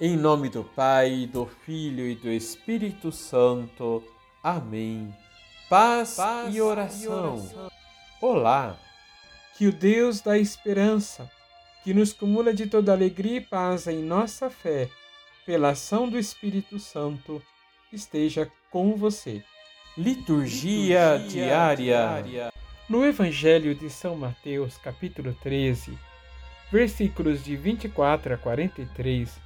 Em nome do Pai, do Filho e do Espírito Santo. Amém. Paz, Paz e, oração. e oração. Olá. Que o Deus da esperança, que nos cumula de toda alegria e paz em nossa fé, pela ação do Espírito Santo, esteja com você. Liturgia, Liturgia diária. diária. No Evangelho de São Mateus, capítulo 13, versículos de 24 a 43,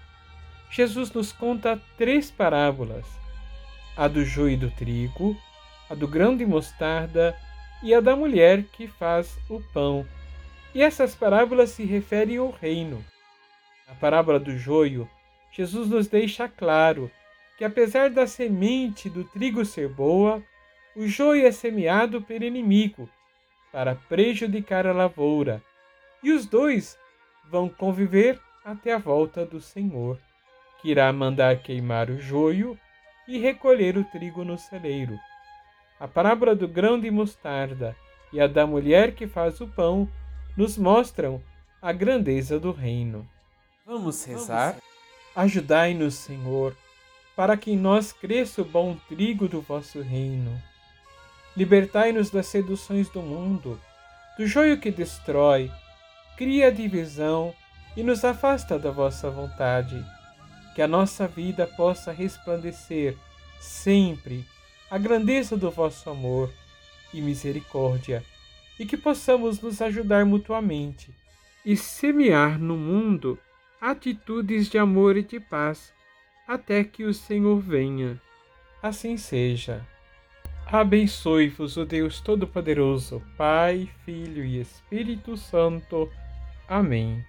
Jesus nos conta três parábolas: a do joio e do trigo, a do grão de mostarda e a da mulher que faz o pão. E essas parábolas se referem ao reino. Na parábola do joio, Jesus nos deixa claro que, apesar da semente do trigo ser boa, o joio é semeado pelo inimigo para prejudicar a lavoura, e os dois vão conviver até a volta do Senhor que irá mandar queimar o joio e recolher o trigo no celeiro. A parábola do grão de mostarda e a da mulher que faz o pão nos mostram a grandeza do reino. Vamos rezar? Ajudai-nos, Senhor, para que em nós cresça o bom trigo do vosso reino. Libertai-nos das seduções do mundo, do joio que destrói, cria divisão e nos afasta da vossa vontade que a nossa vida possa resplandecer sempre a grandeza do vosso amor e misericórdia, e que possamos nos ajudar mutuamente e semear no mundo atitudes de amor e de paz, até que o Senhor venha. Assim seja. Abençoe-vos o Deus Todo-Poderoso, Pai, Filho e Espírito Santo. Amém.